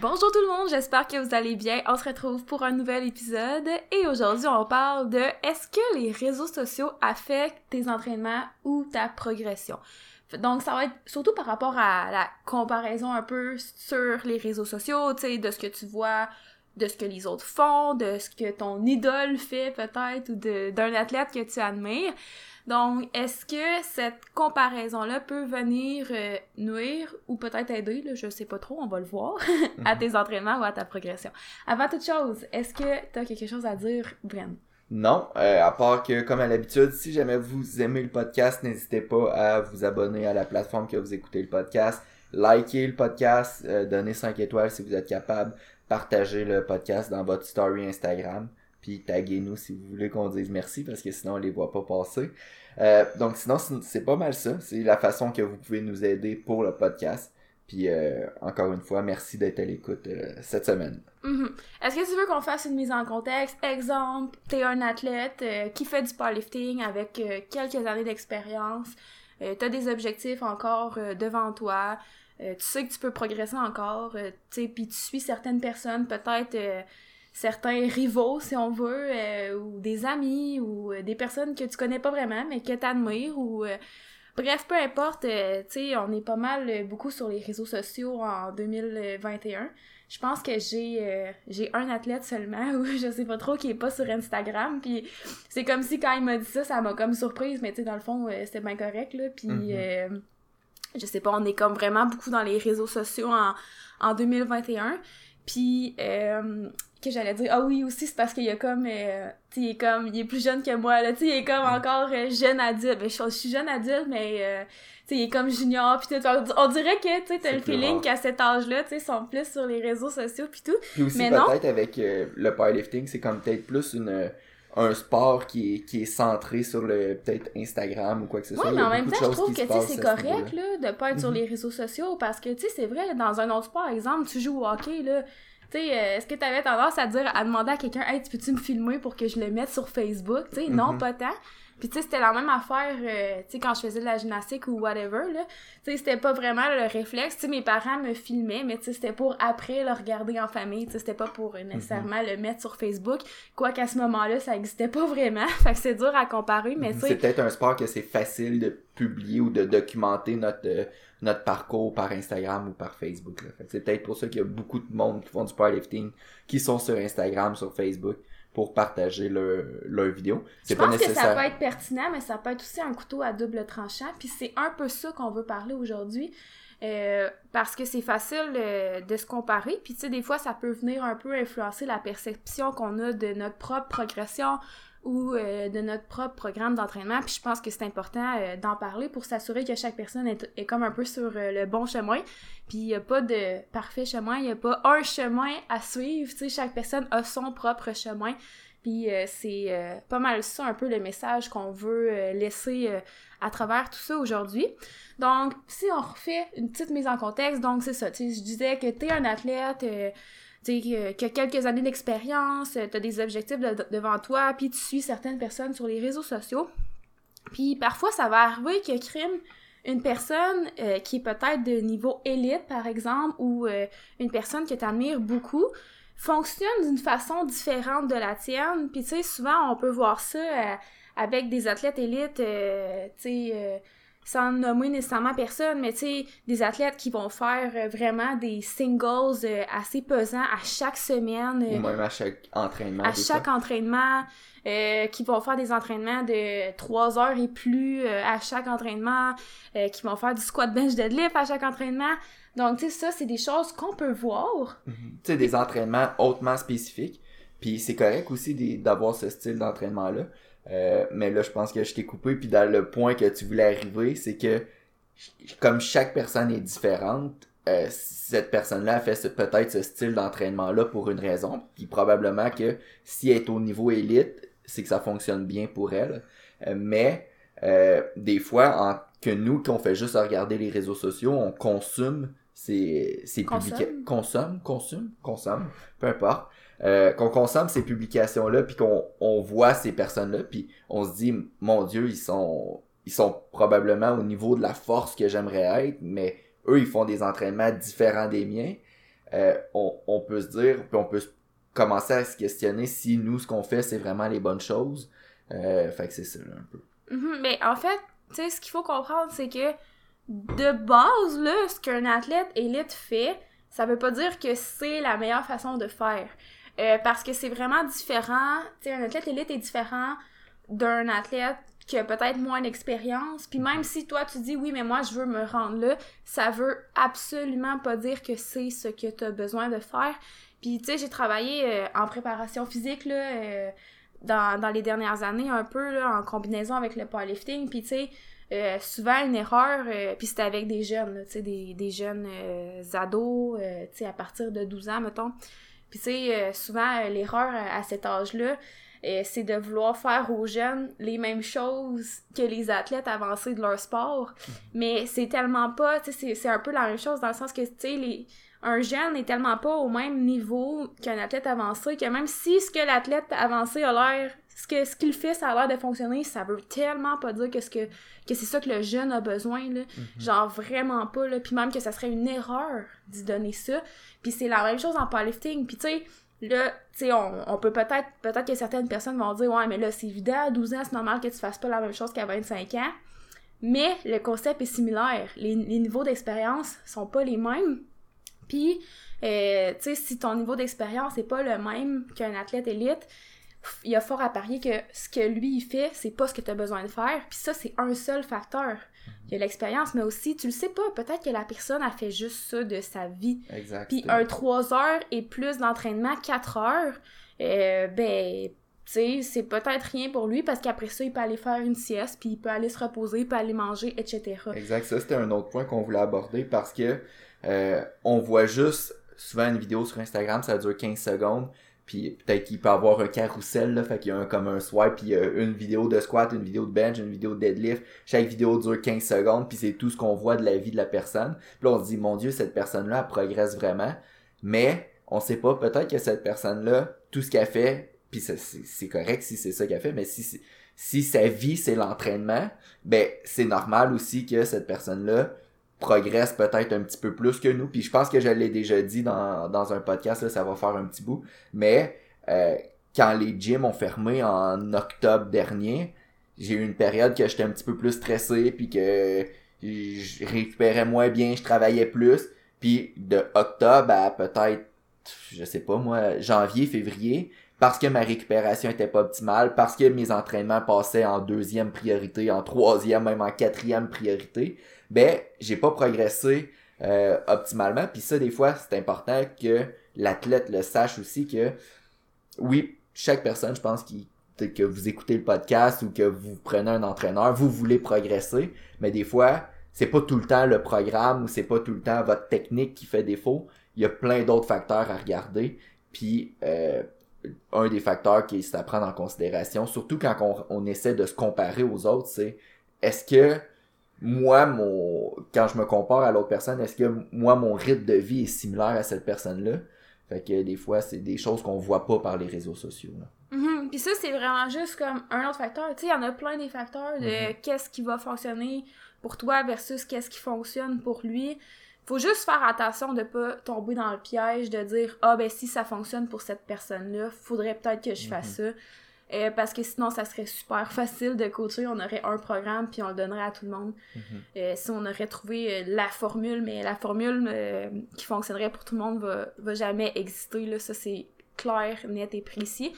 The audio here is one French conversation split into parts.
Bonjour tout le monde, j'espère que vous allez bien. On se retrouve pour un nouvel épisode et aujourd'hui on parle de est-ce que les réseaux sociaux affectent tes entraînements ou ta progression? Donc ça va être surtout par rapport à la comparaison un peu sur les réseaux sociaux, tu sais, de ce que tu vois, de ce que les autres font, de ce que ton idole fait peut-être ou d'un athlète que tu admires. Donc, est-ce que cette comparaison-là peut venir euh, nuire ou peut-être aider, là, je sais pas trop, on va le voir, à mhm. tes entraînements ou à ta progression? Avant toute chose, est-ce que tu as quelque chose à dire, Bren? Non, euh, à part que, comme à l'habitude, si jamais vous aimez le podcast, n'hésitez pas à vous abonner à la plateforme que vous écoutez le podcast, liker le podcast, euh, donner 5 étoiles si vous êtes capable, partager le podcast dans votre story Instagram puis taguez-nous si vous voulez qu'on dise merci parce que sinon on les voit pas passer. Euh, donc sinon c'est pas mal ça, c'est la façon que vous pouvez nous aider pour le podcast. Puis euh, encore une fois, merci d'être à l'écoute euh, cette semaine. Mm-hmm. Est-ce que tu veux qu'on fasse une mise en contexte? Exemple, t'es un athlète qui fait du powerlifting avec quelques années d'expérience, t'as des objectifs encore devant toi, tu sais que tu peux progresser encore, tu sais, puis tu suis certaines personnes peut-être certains rivaux, si on veut, euh, ou des amis, ou euh, des personnes que tu connais pas vraiment, mais que t'admires, ou... Euh, bref, peu importe, tu sais, on est pas mal beaucoup sur les réseaux sociaux en 2021. Je pense que j'ai j'ai un athlète seulement, ou je sais pas trop, qui est pas sur Instagram, puis c'est comme si quand il m'a dit ça, ça m'a comme surprise, mais tu sais, dans le fond, c'était bien correct, là, puis... Mm-hmm. je sais pas, on est comme vraiment beaucoup dans les réseaux sociaux en, en 2021. Puis euh, que j'allais dire ah oui aussi c'est parce qu'il y a comme euh, tu il est comme il est plus jeune que moi là tu il est comme encore euh, jeune adulte. Ben, je, suis jeune adulte mais euh, tu il est comme junior puis tout. On, dirait que tu t'as le feeling qu'à cet âge là tu sais sont plus sur les réseaux sociaux puis tout. Puis aussi peut-être avec le powerlifting c'est comme peut-être plus une un sport qui est, qui est centré sur le peut-être Instagram ou quoi que ce soit. Oui, mais en même temps, je trouve que c'est correct là, de pas être sur mhm. les réseaux sociaux parce que tu sais, c'est vrai, dans un autre sport, par exemple, tu joues au hockey, là, tu sais, euh, est-ce que tu avais tendance à dire, à demander à quelqu'un, hey, tu peux-tu me filmer pour que je le mette sur Facebook? Tu sais, non, mhm. pas tant. Puis tu sais, c'était la même affaire, euh, tu sais, quand je faisais de la gymnastique ou whatever, là. Tu sais, c'était pas vraiment le réflexe. Tu sais, mes parents me filmaient, mais tu sais, c'était pour après le regarder en famille. Tu sais, c'était pas pour euh, nécessairement le mettre sur Facebook. Quoi qu'à ce moment-là, ça existait pas vraiment. fait que c'est dur à comparer, mais tu sais... C'est peut-être un sport que c'est facile de publier ou de documenter notre notre parcours par Instagram ou par Facebook. C'est peut-être pour ça qu'il y a beaucoup de monde qui font du powerlifting qui sont sur Instagram, sur Facebook pour partager leur, leur vidéo. Je pense que ça peut être pertinent, mais ça peut être aussi un couteau à double tranchant. Puis c'est un peu ça qu'on veut parler aujourd'hui. Euh, parce que c'est facile euh, de se comparer. Puis tu sais, des fois, ça peut venir un peu influencer la perception qu'on a de notre propre progression, ou euh, de notre propre programme d'entraînement. Puis je pense que c'est important euh, d'en parler pour s'assurer que chaque personne est, comme un peu sur euh, le bon chemin. Puis il n'y a pas de parfait chemin, il n'y a pas un chemin à suivre. Tu sais, chaque personne a son propre chemin. Puis c'est pas mal ça un peu le message qu'on veut laisser à travers tout ça aujourd'hui. Donc, si on refait une petite mise en contexte, donc c'est ça, tu sais, je disais que tu es un athlète, tu sais, qui a quelques années d'expérience, tu as des objectifs devant toi, puis tu suis certaines personnes sur les réseaux sociaux. Puis parfois, ça va arriver que crime une personne euh, qui est peut-être de niveau élite, par exemple, ou euh, une personne que tu admires beaucoup, fonctionne d'une façon différente de la tienne. Puis tu sais, souvent, on peut voir ça euh, avec des athlètes élites, tu sais sans nommer nécessairement personne, mais tu sais, des athlètes qui vont faire euh, vraiment des singles euh, assez pesants à chaque semaine. Ou même à chaque entraînement. À chaque entraînement, euh, qui vont faire des entraînements de 3 heures et plus à chaque entraînement, qui vont faire du squat bench deadlift à chaque entraînement. Donc, tu sais, ça, c'est des choses qu'on peut voir. Mhm. Tu sais, des entraînements hautement spécifiques. Puis c'est correct aussi d'avoir ce style d'entraînement-là. Euh, mais là, je pense que je t'ai coupé. Puis dans le point que tu voulais arriver, c'est que comme chaque personne est différente, euh, cette personne-là fait peut-être ce style d'entraînement-là pour une raison. Puis probablement que si elle est au niveau élite, c'est que ça fonctionne bien pour elle. Euh, mais des fois, en, que nous, qu'on fait juste regarder les réseaux sociaux, on consomme ces, ces publications. Consomme, consomme, consomme, peu importe. Euh, qu'on consomme ces publications-là, puis qu'on on voit ces personnes-là, puis on se dit, mon Dieu, ils sont, ils sont probablement au niveau de la force que j'aimerais être, mais eux, ils font des entraînements différents des miens, euh, on, on, peut se dire, puis on peut commencer à se questionner si nous, ce qu'on fait, c'est vraiment les bonnes choses. Euh, fait que c'est ça, un peu. Mm-hmm. mais en fait, tu sais, ce qu'il faut comprendre, c'est que de base, là, ce qu'un athlète élite fait, ça veut pas dire que c'est la meilleure façon de faire. Euh, parce que c'est vraiment différent. Tu sais, un athlète élite est différent d'un athlète qui a peut-être moins d'expérience. Puis même si toi tu dis oui, mais moi je veux me rendre là, ça veut absolument pas dire que c'est ce que tu as besoin de faire. Puis tu sais, j'ai travaillé euh, en préparation physique là, euh, dans, dans, les dernières années un peu là, en combinaison avec le powerlifting. Puis tu sais, souvent une erreur, puis c'était avec des jeunes, tu sais, des, des jeunes ados, tu sais, à partir de 12 ans, mettons. Puis tu sais, souvent l'erreur à cet âge-là, euh, c'est de vouloir faire aux jeunes les mêmes choses que les athlètes avancés de leur sport. Mhm. Mais c'est tellement pas, tu sais, c'est un peu la même chose dans le sens que, tu sais, les un jeune n'est tellement pas au même niveau qu'un athlète avancé que même si ce que l'athlète avancé a l'air ce que ce qu'il fait ça a l'air de fonctionner ça veut tellement pas dire que ce que que c'est ça que le jeune a besoin là mhm. genre vraiment pas là puis même que ça serait une erreur d'y donner ça puis c'est la même chose en powerlifting puis tu sais Là, tu sais, on, peut peut-être, peut-être que certaines personnes vont dire, ouais, mais là, c'est évident, à 12 ans, c'est normal que tu fasses pas la même chose qu'à 25 ans. Mais le concept est similaire. Les, niveaux d'expérience sont pas les mêmes. Puis, euh, tu sais, si ton niveau d'expérience n'est pas le même qu'un athlète élite, il y a fort à parier que ce que lui il fait, c'est pas ce que tu as besoin de faire. Puis ça, c'est un seul facteur. Il y a l'expérience, mais aussi, tu le sais pas, peut-être que la personne a fait juste ça de sa vie. Exact. Puis un 3 heures et plus d'entraînement, 4 heures, euh, ben, tu sais, c'est peut-être rien pour lui parce qu'après ça, il peut aller faire une sieste, puis il peut aller se reposer, il peut aller manger, etc. Exact. Ça, c'était un autre point qu'on voulait aborder parce que euh, on voit juste souvent une vidéo sur Instagram, ça dure 15 secondes, puis peut-être qu'il peut avoir un carrousel, là, fait qu'il y a un, comme un swipe, puis a une vidéo de squat, une vidéo de bench, une vidéo de deadlift. Chaque vidéo dure 15 secondes, puis c'est tout ce qu'on voit de la vie de la personne. Puis là, on se dit, mon Dieu, cette personne-là, progresse vraiment. Mais, on sait pas, peut-être que cette personne-là, tout ce qu'elle fait, puis c'est correct si c'est ça qu'elle fait, mais si, si sa vie, c'est l'entraînement, ben, c'est normal aussi que cette personne-là progresse peut-être un petit peu plus que nous. Puis je pense que je l'ai déjà dit dans, un podcast, là, ça va faire un petit bout. Mais euh, quand les gyms ont fermé en octobre dernier, j'ai eu une période que j'étais un petit peu plus stressé, puis que je récupérais moins bien, je travaillais plus. Puis de octobre à peut-être, je sais pas moi, janvier, février, parce que ma récupération était pas optimale, parce que mes entraînements passaient en deuxième priorité, en troisième, même en quatrième priorité, ben j'ai pas progressé euh, optimalement. Puis ça, des fois, c'est important que l'athlète le sache aussi que oui, chaque personne, je pense, qui que vous écoutez le podcast ou que vous prenez un entraîneur, vous voulez progresser, mais des fois, c'est pas tout le temps le programme ou c'est pas tout le temps votre technique qui fait défaut. Il y a plein d'autres facteurs à regarder. Puis euh, un des facteurs qui est à prendre en considération, surtout quand on, on essaie de se comparer aux autres, c'est est-ce que moi, mon quand je me compare à l'autre personne, est-ce que moi, mon rythme de vie est similaire à cette personne-là? Fait que des fois, c'est des choses qu'on voit pas par les réseaux sociaux. Mm Puis ça, c'est vraiment juste comme un autre facteur. Tu sais, il y en a plein des facteurs de mm-hmm. qu'est-ce qui va fonctionner pour toi versus qu'est-ce qui fonctionne pour lui. Faut juste faire attention de pas tomber dans le piège de dire ah ben si ça fonctionne pour cette personne-là, faudrait peut-être que je fasse mm-hmm. ça. Euh, parce que sinon, ça serait super facile de coacher. On aurait un programme, puis on le donnerait à tout le monde. Mm-hmm. Euh, si on aurait trouvé euh, la formule, mais la formule qui fonctionnerait pour tout le monde va, va jamais exister. Là. Ça, c'est clair, net et précis.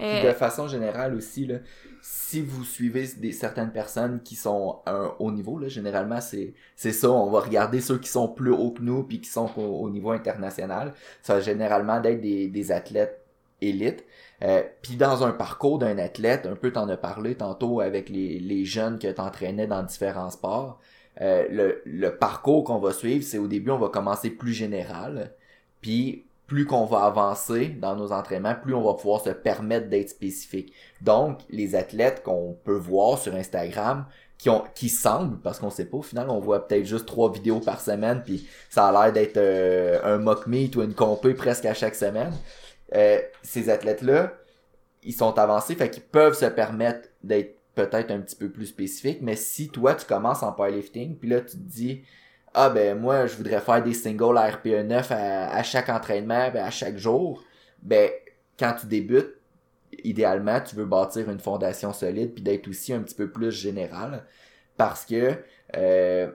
Mm-hmm. de façon générale aussi, là, si vous suivez des, certaines personnes qui sont à un haut niveau, là, généralement, c'est, ça. On va regarder ceux qui sont plus hauts que nous, puis qui sont au, niveau international. Ça va généralement d'être des, des athlètes élites. Euh, puis dans un parcours d'un athlète, un peu t'en as parlé tantôt avec les, les jeunes que t'entraînais dans différents sports, euh, le, le parcours qu'on va suivre, c'est au début on va commencer plus général, puis plus qu'on va avancer dans nos entraînements, plus on va pouvoir se permettre d'être spécifique. Donc, les athlètes qu'on peut voir sur Instagram, qui ont qui semblent, parce qu'on sait pas, au final, on voit peut-être juste trois vidéos par semaine, puis ça a l'air d'être euh, un mock meet ou une compé presque à chaque semaine. Euh, ces athlètes-là, ils sont avancés, fait qu'ils peuvent se permettre d'être peut-être un petit peu plus spécifiques, mais si toi, tu commences en powerlifting, puis là, tu te dis, ah ben moi je voudrais faire des singles à RPE 9 à, chaque entraînement, ben, à chaque jour, ben quand tu débutes, idéalement tu veux bâtir une fondation solide puis d'être aussi un petit peu plus général parce que euh,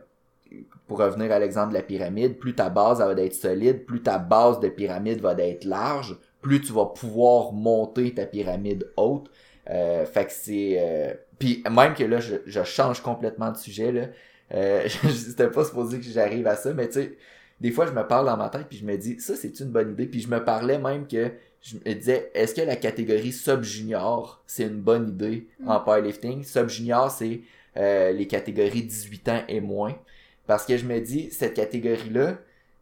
pour revenir à l'exemple de la pyramide, plus ta base va être solide, plus ta base de pyramide va être large, plus tu vas pouvoir monter ta pyramide haute. Euh, fait que c'est... Euh, puis même que là, je, je, change complètement de sujet, là. Euh, C'était pas supposé que j'arrive à ça, mais tu sais, des fois, je me parle dans ma tête, puis je me dis, ça, c'est une bonne idée. Puis je me parlais même que je me disais, est-ce que la catégorie sub-junior, c'est une bonne idée en mm. powerlifting? Sub-junior, c'est euh, les catégories 18 ans et moins. Parce que je me dis, cette catégorie-là,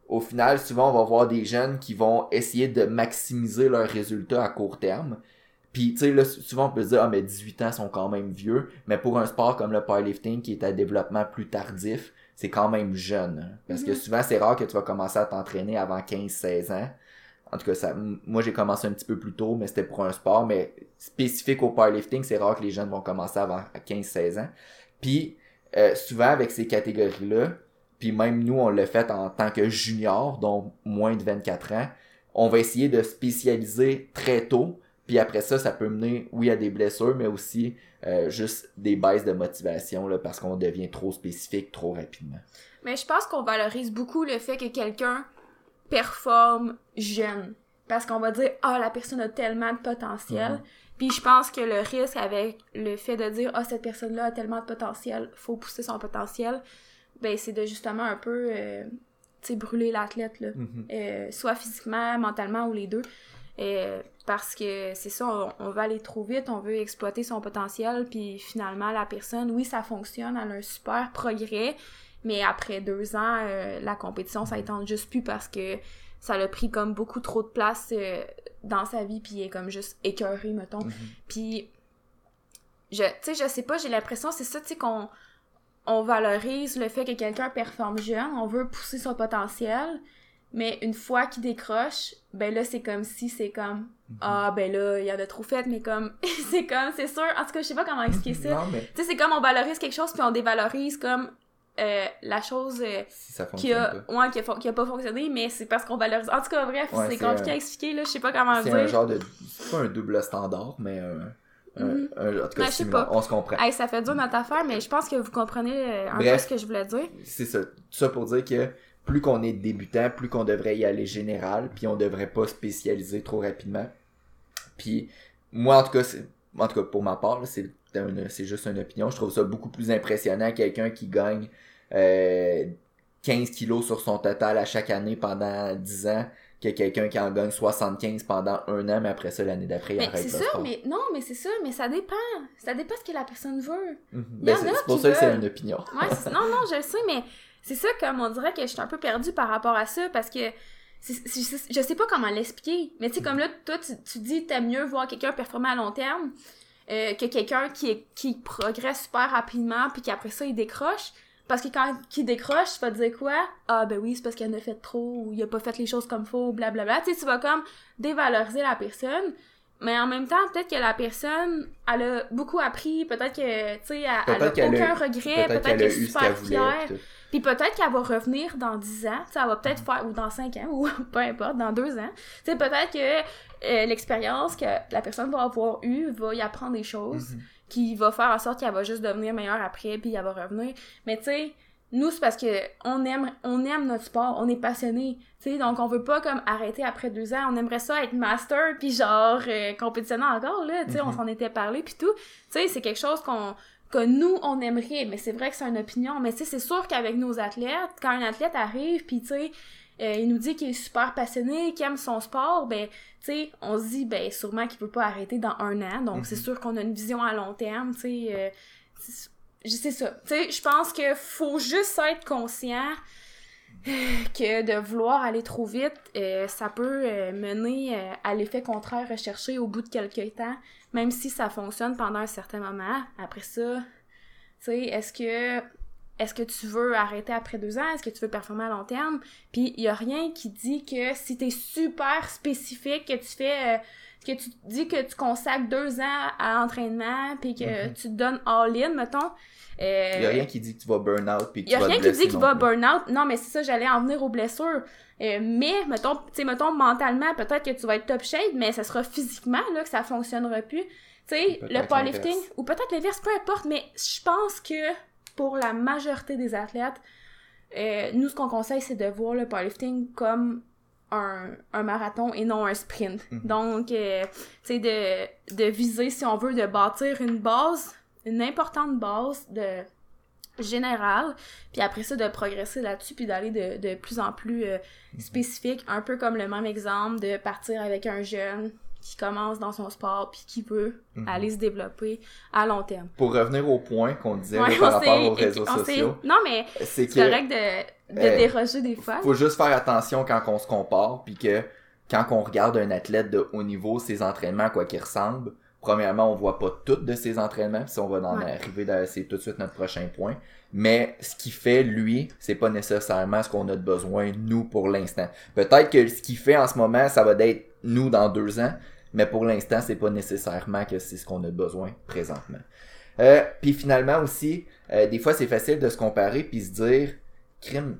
au final, souvent, on va voir des jeunes qui vont essayer de maximiser leurs résultats à court terme. Puis, tu sais, là, souvent, on peut se dire, ah, mais 18 ans sont quand même vieux. Mais pour un sport comme le powerlifting, qui est à développement plus tardif, c'est quand même jeune. Parce que mhm. souvent, c'est rare que tu vas commencer à t'entraîner avant 15-16 ans. En tout cas, ça, moi, j'ai commencé un petit peu plus tôt, mais c'était pour un sport. Mais spécifique au powerlifting, c'est rare que les jeunes vont commencer avant 15-16 ans. Puis, euh, souvent, avec ces catégories-là, puis même nous, on l'a fait en tant que junior, donc moins de 24 ans, on va essayer de spécialiser très tôt, puis après ça, ça peut mener, oui, à des blessures, mais aussi euh, juste des baisses de motivation, là, parce qu'on devient trop spécifique trop rapidement. Mais je pense qu'on valorise beaucoup le fait que quelqu'un performe jeune. Parce qu'on va dire, ah, la personne a tellement de potentiel. Puis je pense que le risque avec le fait de dire, ah, cette personne-là a tellement de potentiel, faut pousser son potentiel, ben c'est de justement un peu euh, tu sais brûler l'athlète là mm-hmm. euh, soit physiquement mentalement ou les deux parce que c'est ça on, va aller trop vite on veut exploiter son potentiel puis finalement la personne oui ça fonctionne elle a un super progrès mais après deux ans la compétition ça étend juste plus parce que ça l'a pris comme beaucoup trop de place dans sa vie puis il est comme juste écœuré mettons mm-hmm. puis je tu sais je sais pas j'ai l'impression c'est ça tu sais qu'on on valorise le fait que quelqu'un performe jeune, on veut pousser son potentiel, mais une fois qu'il décroche, ben là, c'est comme si c'est comme mhm. Ah, ben là, il y en a trop fait, mais comme, c'est comme, c'est sûr, en tout cas, je sais pas comment expliquer ça. Tu sais, c'est comme on valorise quelque chose, puis on dévalorise comme euh, la chose euh, qui, a, Ouais, qui, a, qui a pas fonctionné, mais c'est parce qu'on valorise. En tout cas, bref, c'est compliqué à expliquer, là, je sais pas comment dire. C'est un genre de. C'est pas un double standard, mais. Mhm. en tout cas, ben, on se comprend. ça fait dur notre affaire, mais je pense que vous comprenez euh, un peu ce que je voulais dire. C'est ça. Tout ça pour dire que plus qu'on est débutant, plus qu'on devrait y aller général, puis on devrait pas spécialiser trop rapidement. Puis moi, en tout cas, en tout cas pour ma part, c'est juste une opinion. Je trouve ça beaucoup plus impressionnant quelqu'un qui gagne euh, 15 kilos sur son total à chaque année pendant 10 ans que quelqu'un qui en gagne 75 pendant un an, mais après ça, l'année d'après, il arrête C'est ça, mais non, mais c'est ça, mais ça dépend. Ça dépend ce que la personne veut. Mhm. Ben, c'est pour ça que c'est une opinion. ouais, non, non, je le sais, mais c'est ça comme on dirait que je suis un peu perdue par rapport à ça, parce que je sais pas comment l'expliquer. Mais tu sais, comme là, toi, tu, tu dis t'aimes mieux voir quelqu'un performer à long terme euh, que quelqu'un qui, qui progresse super rapidement, puis qu'après ça, il décroche. Parce que quand il décroche, tu vas te dire quoi? Ah ben oui, c'est parce qu'il en a fait trop, ou il a pas fait les choses comme faut, blablabla. Tu sais, tu vas comme dévaloriser la personne. Mais en même temps, peut-être que la personne, elle a beaucoup appris, peut-être que, tu sais, elle, a aucun regret, peut-être qu'elle est super fière. Puis peut-être qu'elle va revenir dans 10 ans, tu sais, elle va peut-être faire, ou dans 5 ans, ou peu importe, dans 2 ans. Tu sais, peut-être que euh, l'expérience que la personne va avoir eue va y apprendre des choses. Mm-hmm qui va faire en sorte qu'elle va juste devenir meilleure après, puis elle va revenir. Mais tu sais, nous, c'est parce que on aime, on aime notre sport, on est passionné, tu sais, donc on veut pas comme arrêter après deux ans, on aimerait ça être master, puis genre euh, compétitionner encore, là, tu sais, on mhm. s'en était parlé, puis tout. Tu sais, c'est quelque chose qu'on que nous, on aimerait, mais c'est vrai que c'est une opinion, mais tu sais, c'est sûr qu'avec nos athlètes, quand un athlète arrive, puis tu sais, euh, il nous dit qu'il est super passionné, qu'il aime son sport, ben, tu sais, on se dit, ben, sûrement qu'il peut pas arrêter dans un an. Donc, c'est mhm. sûr qu'on a une vision à long terme, tu sais. Euh, c'est ça. Tu sais, je pense que faut juste être conscient que de vouloir aller trop vite, euh, ça peut mener à l'effet contraire recherché au bout de quelques temps, même si ça fonctionne pendant un certain moment. Après ça, tu sais, est-ce que est-ce que tu veux arrêter après deux ans? Est-ce que tu veux performer à long terme? Puis il y a rien qui dit que si t'es super spécifique, que tu fais, euh, que tu dis que tu consacres deux ans à l'entraînement, puis que Mhm. tu te donnes all-in, mettons. euh, Il y a rien qui dit que tu vas burn out puis que il y a tu vas rien qui dit qu'il non va plus. burn out. Non, mais c'est ça, j'allais en venir aux blessures. Euh, mais, mettons, tu sais, mettons, mentalement, peut-être que tu vas être top shape, mais ça sera physiquement, là, que ça fonctionnera plus. Tu sais, le powerlifting, ou peut-être l'inverse, peu importe, mais je pense que pour la majorité des athlètes, euh, nous, ce qu'on conseille, c'est de voir le powerlifting comme un, un marathon et non un sprint. Mhm. Donc, euh, tu sais, de, de viser, si on veut, de bâtir une base, une importante base de générale, puis après ça, de progresser là-dessus, puis d'aller de, de plus en plus euh, spécifique, un peu comme le même exemple de partir avec un jeune qui commence dans son sport, puis qui veut Mhm. aller se développer à long terme. Pour revenir au point qu'on disait là, par rapport aux réseaux sociaux, Non, mais c'est correct de, de euh, déroger des fois. faut juste faire attention quand on se compare puis que quand on regarde un athlète de haut niveau, ses entraînements, à quoi qu'il ressemble, premièrement, on voit pas toutes de ses entraînements, puis ça, on va en Ouais. arriver, c'est tout de suite notre prochain point. Mais ce qu'il fait, lui, c'est pas nécessairement ce qu'on a de besoin, nous, pour l'instant. Peut-être que ce qu'il fait en ce moment, ça va être nous dans deux ans, mais pour l'instant, c'est pas nécessairement que c'est ce qu'on a de besoin présentement. Euh, puis finalement aussi, euh, des fois, c'est facile de se comparer puis se dire, crime,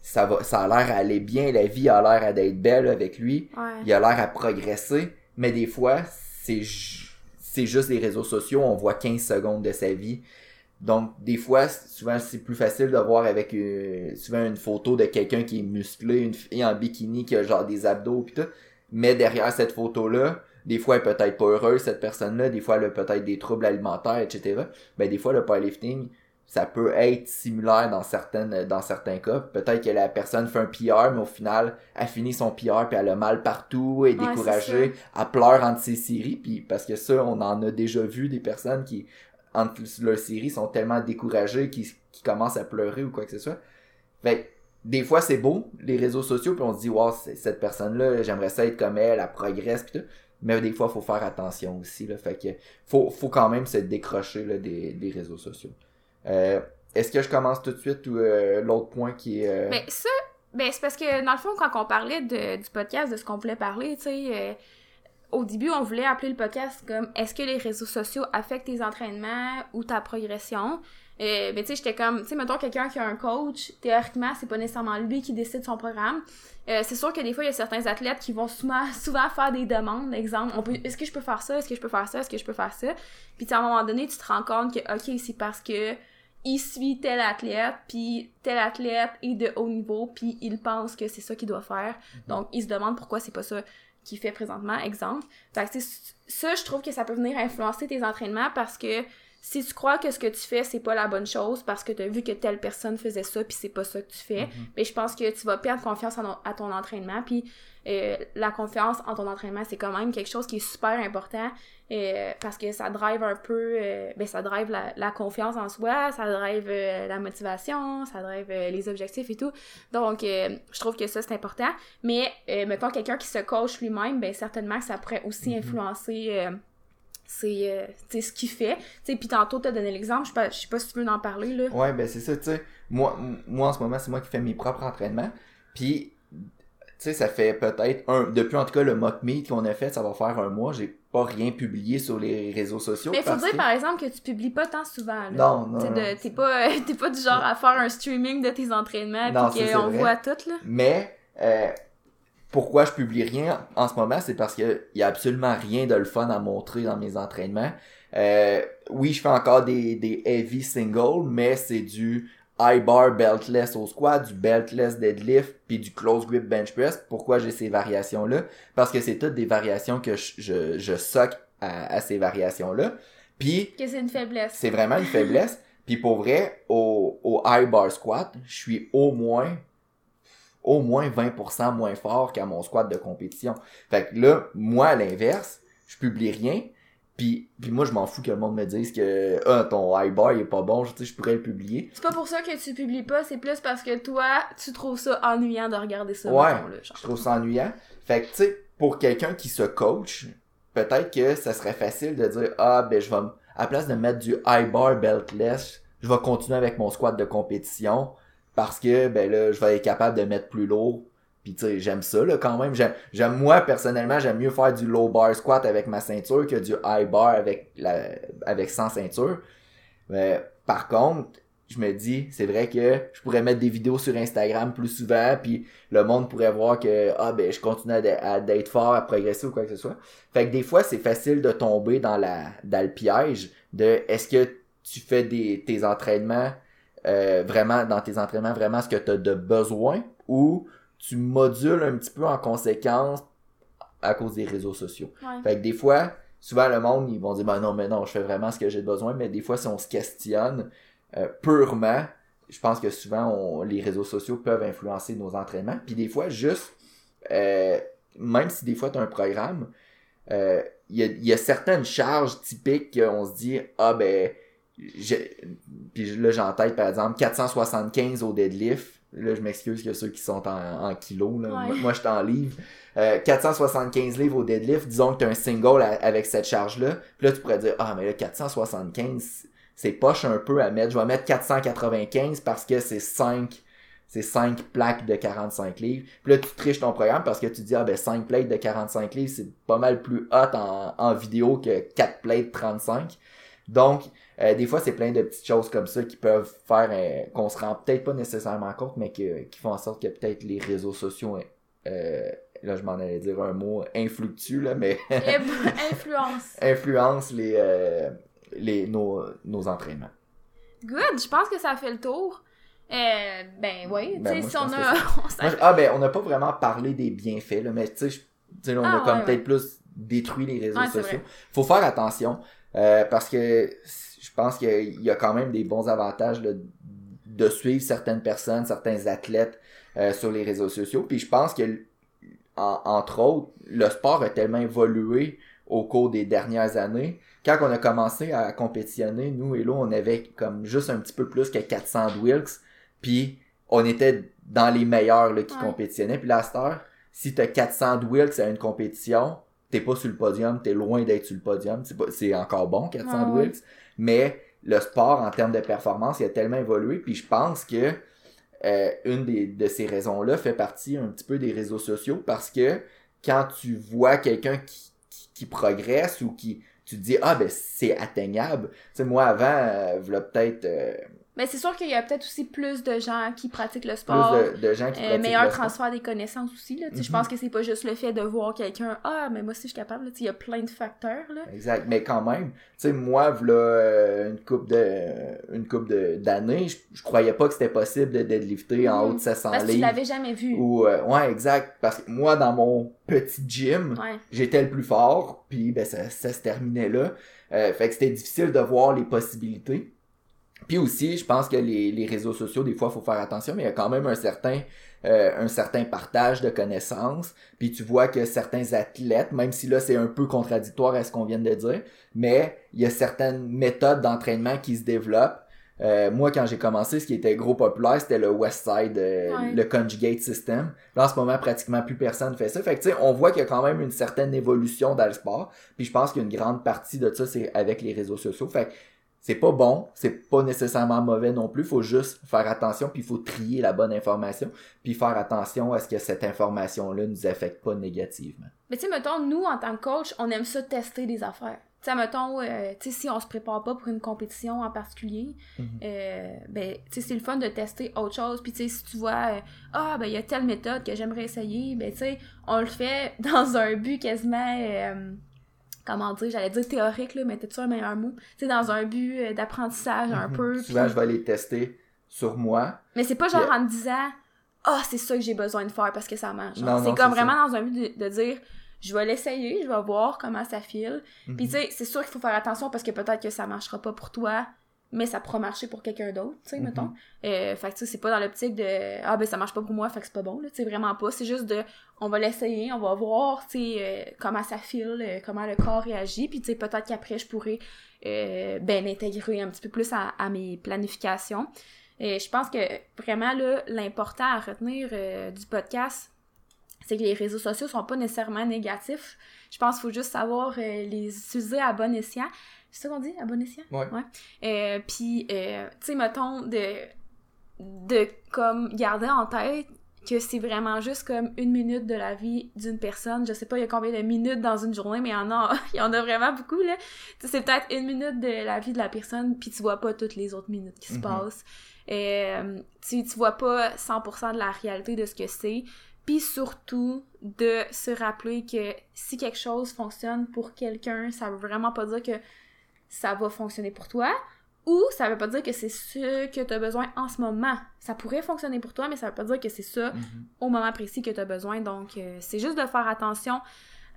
ça va, ça a l'air à aller bien, la vie a l'air d'être belle avec lui, Ouais. il a l'air à progresser, mais des fois, c'est ju- c'est juste les réseaux sociaux, on voit 15 secondes de sa vie. Donc, des fois, souvent, c'est plus facile de voir avec euh, souvent une photo de quelqu'un qui est musclé, une fille en bikini qui a genre des abdos pis tout. Mais derrière cette photo-là, des fois, elle peut-être pas heureuse, cette personne-là. Des fois, elle a peut-être des troubles alimentaires, etc. Ben, des fois, le powerlifting, ça peut être similaire dans certaines dans certains cas. Peut-être que la personne fait un PR, mais au final, elle finit son PR puis elle a mal partout, elle est Ouais, découragée, elle pleure entre ses séries, puis parce que ça, on en a déjà vu des personnes qui entre leurs séries sont tellement découragées qu'ils commencent à pleurer ou quoi que ce soit. Fait que, des fois c'est beau les réseaux sociaux puis on se dit wow cette personne là j'aimerais ça être comme elle elle progresse puis tout. Mais des fois faut faire attention aussi là. Fait que faut faut quand même se décrocher là, des, des réseaux sociaux euh, est-ce que je commence tout de suite ou euh, l'autre point qui est euh, Ben, ça, ben, c'est parce que, dans le fond, quand on parlait de, du podcast, de ce qu'on voulait parler, tu sais, au début, on voulait appeler le podcast comme est-ce que les réseaux sociaux affectent tes entraînements ou ta progression? Euh, ben, tu sais, j'étais comme, tu sais, mettons quelqu'un qui a un coach, théoriquement, c'est pas nécessairement lui qui décide son programme. C'est sûr que des fois, il y a certains athlètes qui vont souvent, souvent faire des demandes. Exemple, on peut, est-ce que je peux faire ça? Est-ce que je peux faire ça? Est-ce que je peux faire ça? Puis, à un moment donné, tu te rends compte que, OK, c'est parce que il suit tel athlète, puis tel athlète est de haut niveau, puis il pense que c'est ça qu'il doit faire. Donc, il se demande pourquoi c'est pas ça qu'il fait présentement, exemple. Fait que, ça, je trouve que ça peut venir influencer tes entraînements parce que si tu crois que ce que tu fais, c'est pas la bonne chose parce que tu as vu que telle personne faisait ça, puis c'est pas ça que tu fais, Mhm. mais je pense que tu vas perdre confiance en- à ton entraînement, puis euh, la confiance en ton entraînement, c'est quand même quelque chose qui est super important euh, parce que ça drive un peu, euh, ben ça drive la, la confiance en soi, ça drive la motivation, ça drive les objectifs et tout. Donc, je trouve que ça, c'est important. Mais, mettons, quelqu'un qui se coach lui-même, ben certainement que ça pourrait aussi Mhm. influencer... c'est euh, tu ce qu'il fait. Tu puis tantôt, t'as donné l'exemple, je sais pas, je sais pas si tu veux en parler, là. Ouais, ben c'est ça, tu sais. Moi, moi, en ce moment, c'est moi qui fais mes propres entraînements. Puis, tu sais, ça fait peut-être un... Depuis, en tout cas, le mock meet qu'on a fait, ça va faire un mois. J'ai pas rien publié sur les réseaux sociaux. Mais faut parce dire, que- par exemple, que tu publies pas tant souvent, là. Non, non, Tu T'es pas, t'es pas du genre à faire un streaming de tes entraînements, puis qu'on voit tout, là. Mais, euh, pourquoi je publie rien en ce moment, c'est parce que y a absolument rien de le fun à montrer dans mes entraînements. Euh, oui, je fais encore des, des heavy singles, mais c'est du high bar beltless au squat, du beltless deadlift, puis du close grip bench press. Pourquoi j'ai ces variations-là? Parce que c'est toutes des variations que je, je, je sock à, à ces variations-là. Puis, Que c'est une faiblesse. c'est vraiment une faiblesse. Puis pour vrai, au, au high bar squat, je suis au moins au moins 20% moins fort qu'à mon squat de compétition. Fait que là, moi à l'inverse, je publie rien. Puis, puis moi je m'en fous que le monde me dise que ah, ton high bar est pas bon, je, tu sais, je pourrais le publier. C'est pas pour ça que tu publies pas, c'est plus parce que toi, tu trouves ça ennuyant de regarder ça, Ouais. mettons, là, genre. Je trouve ça ennuyant. Fait que tu sais, pour quelqu'un qui se coach, peut-être que ça serait facile de dire ah ben je vais à la place de mettre du high bar beltless, je vais continuer avec mon squat de compétition parce que ben là je vais être capable de mettre plus lourd Puis tu sais, j'aime ça là quand même. J'aime, moi personnellement, j'aime mieux faire du low bar squat avec ma ceinture que du high bar avec la avec sans ceinture. Mais par contre, je me dis, c'est vrai que je pourrais mettre des vidéos sur Instagram plus souvent, puis le monde pourrait voir que ah ben je continue à, d'être fort, à progresser ou quoi que ce soit. Fait que des fois, c'est facile de tomber dans la dans le piège de est-ce que tu fais des tes entraînements euh, vraiment dans tes entraînements vraiment ce que tu as de besoin ou tu modules un petit peu en conséquence à cause des réseaux sociaux. Fait que des fois, souvent le monde ils vont dire ben non mais non, je fais vraiment ce que j'ai besoin, mais des fois si on se questionne euh, purement, je pense que souvent on, les réseaux sociaux peuvent influencer nos entraînements. Puis des fois juste euh, même si des fois tu as un programme, il y, a, y a certaines charges typiques qu'on se dit ah ben puis là j'ai en tête par exemple 475 au deadlift là je m'excuse que ceux qui sont en, en kilos là. moi, je t'en livre 475 livres au deadlift disons que tu as un single avec cette charge là puis là tu pourrais dire ah mais là 475 c'est poche un peu à mettre je vais mettre 495 parce que c'est 5 c'est 5 plaques de 45 livres. Puis là, tu triches ton programme parce que tu dis, ah ben 5 plates de 45 livres, c'est pas mal plus hot en, en vidéo que 4 plates 35. Donc, euh, des fois, c'est plein de petites choses comme ça qui peuvent faire euh, qu'on se rend peut-être pas nécessairement compte, mais qui font en sorte que peut-être les réseaux sociaux, euh, là je m'en allais dire un mot influctue, là, mais... Influence. Influence les, les, nos, nos entraînements. Good, je pense que ça fait le tour. ben oui, ben, tu sais, si on a... ah ben, on n'a pas vraiment parlé des bienfaits, là, mais tu sais, on a ah, comme peut-être plus détruit les réseaux sociaux. Faut faire attention, parce que je pense qu'il y a quand même des bons avantages de suivre certaines personnes, certains athlètes euh, sur les réseaux sociaux. Puis je pense que, entre autres, le sport a tellement évolué au cours des dernières années. Quand on a commencé à compétitionner, nous et là, on avait comme juste un petit peu plus que 400 Wilks. Puis on était dans les meilleurs là, qui compétitionnaient. Puis là, à si tu as 400 Wilks à une compétition, t'es pas sur le podium, t'es loin d'être sur le podium. C'est encore bon, 400 Wilks mais le sport en termes de performance il a tellement évolué puis je pense que euh, une des, de ces raisons-là fait partie un petit peu des réseaux sociaux parce que quand tu vois quelqu'un qui, qui, progresse ou qui tu te dis ah ben c'est atteignable tu sais moi avant euh, peut-être euh, mais c'est sûr qu'il y a peut-être aussi plus de gens qui pratiquent le sport. Plus de, gens qui euh, Meilleur transfert des connaissances aussi. Là. Je pense mhm. que c'est pas juste le fait de voir quelqu'un Ah, mais moi aussi je suis capable. Il y a plein de facteurs. Là. Exact. Mais quand même, tu sais, moi, voilà euh, une coupe de une coupe d'années, je, croyais pas que c'était possible de deadlifter en mhm. haut de 700 Parce que tu l'avais jamais vu. Ou, euh, ouais, exact. Parce que moi, dans mon petit gym, j'étais le plus fort, puis ben, ça, ça se terminait là. fait que c'était difficile de voir les possibilités. Puis aussi, je pense que les, les réseaux sociaux, des fois, il faut faire attention, mais il y a quand même un certain, euh, un certain partage de connaissances. Puis tu vois que certains athlètes, même si là c'est un peu contradictoire à ce qu'on vient de dire, mais il y a certaines méthodes d'entraînement qui se développent. Euh, moi, quand j'ai commencé, ce qui était gros populaire, c'était le Westside, euh, le Conjugate System. Là, en ce moment, pratiquement plus personne fait ça. Fait que, tu sais, on voit qu'il y a quand même une certaine évolution dans le sport. Puis je pense qu'une grande partie de ça, c'est avec les réseaux sociaux. Fait que c'est pas bon, c'est pas nécessairement mauvais non plus, faut juste faire attention puis il faut trier la bonne information puis faire attention à ce que cette information là nous affecte pas négativement. Mais tu sais mettons nous en tant que coach, on aime ça tester des affaires. Tu sais mettons euh, tu sais si on se prépare pas pour une compétition en particulier, mm-hmm. euh, ben tu sais c'est le fun de tester autre chose puis tu sais si tu vois euh, ah ben il y a telle méthode que j'aimerais essayer, ben tu sais on le fait dans un but quasiment comment dire, j'allais dire théorique, là, mais t'as-tu un meilleur mot? Tu sais, dans un but euh, d'apprentissage un mhm. peu. Souvent, je vais les tester sur moi. Mais c'est pas genre en me disant, ah, oh, c'est ça que j'ai besoin de faire parce que ça marche. C'est comme vraiment dans un but de, dire, je vais l'essayer, je vais voir comment ça file. Puis mhm. tu sais, c'est sûr qu'il faut faire attention parce que peut-être que ça marchera pas pour toi, mais ça pourra marcher pour quelqu'un d'autre, tu sais, mettons. Mhm. Euh, fait que, tu sais, c'est pas dans l'optique de « Ah, ben, ça marche pas pour moi, fait que c'est pas bon », tu sais, vraiment pas. C'est juste de « On va l'essayer, on va voir, tu sais, euh, comment ça file, euh, comment le corps réagit, puis tu sais, peut-être qu'après, je pourrais, ben, l'intégrer un petit peu plus à, mes planifications. Et je pense que, vraiment, là, l'important à retenir du podcast, c'est que les réseaux sociaux sont pas nécessairement négatifs. Je pense qu'il faut juste savoir les utiliser à bon escient. C'est ça qu'on dit, à bon escient? Ouais. Euh, puis, euh, tu sais, mettons, de, de comme garder en tête que c'est vraiment juste comme une minute de la vie d'une personne. Je sais pas il y a combien de minutes dans une journée, mais il y en a, il y en a vraiment beaucoup, là. c'est peut-être une minute de la vie de la personne, puis tu vois pas toutes les autres minutes qui se Mhm. passent. Euh, tu, tu vois pas 100% de la réalité de ce que c'est. Puis surtout, de se rappeler que si quelque chose fonctionne pour quelqu'un, ça veut vraiment pas dire que ça va fonctionner pour toi. Ou ça veut pas dire que c'est ce que tu as besoin en ce moment. Ça pourrait fonctionner pour toi, mais ça veut pas dire que c'est ça Mhm. au moment précis que tu as besoin. Donc, euh, c'est juste de faire attention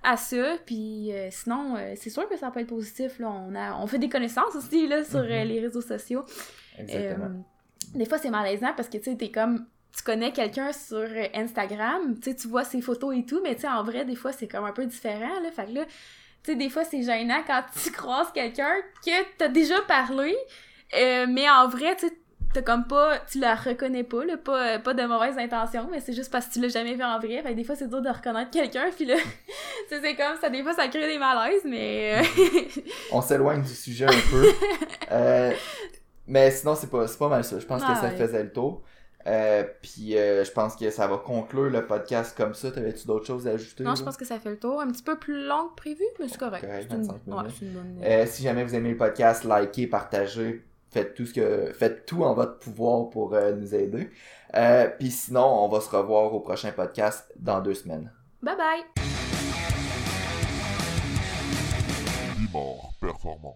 à ça. Puis euh, sinon, euh, c'est sûr que ça peut être positif. Là. On, a, on fait des connaissances aussi là, sur Mhm. les réseaux sociaux. Exactement. Des fois, c'est malaisant parce que tu sais, comme. Tu connais quelqu'un sur Instagram, tu vois ses photos et tout, mais tu sais, en vrai, des fois, c'est comme un peu différent, là. Fait que là, tu sais, des fois, c'est gênant quand tu croises quelqu'un que t'as déjà parlé, euh, mais en vrai, tu t'as comme pas, tu la reconnais pas, là, pas, euh, pas de mauvaise intention, mais c'est juste parce que tu l'as jamais vu en vrai. Fait des fois, c'est dur de reconnaître quelqu'un, puis là, c'est comme ça, des fois, ça crée des malaises, mais... euh, On s'éloigne du sujet un peu. Euh, mais sinon, c'est pas, pas mal ça. Je pense que ça Ouais. faisait le tour. Euh, puis euh, je pense que ça va conclure le podcast comme ça. T'avais-tu d'autres choses à ajouter? non, je pense que ça fait le tour. Un petit peu plus long que prévu, mais c'est correct. Une... 25 minutes. Ouais, c'est une bonne... Euh, si jamais vous aimez le podcast, likez, partagez, faites tout ce que faites tout en votre pouvoir pour euh, nous aider. Euh, Puis sinon, on va se revoir au prochain podcast dans deux semaines. Bye bye! Performant.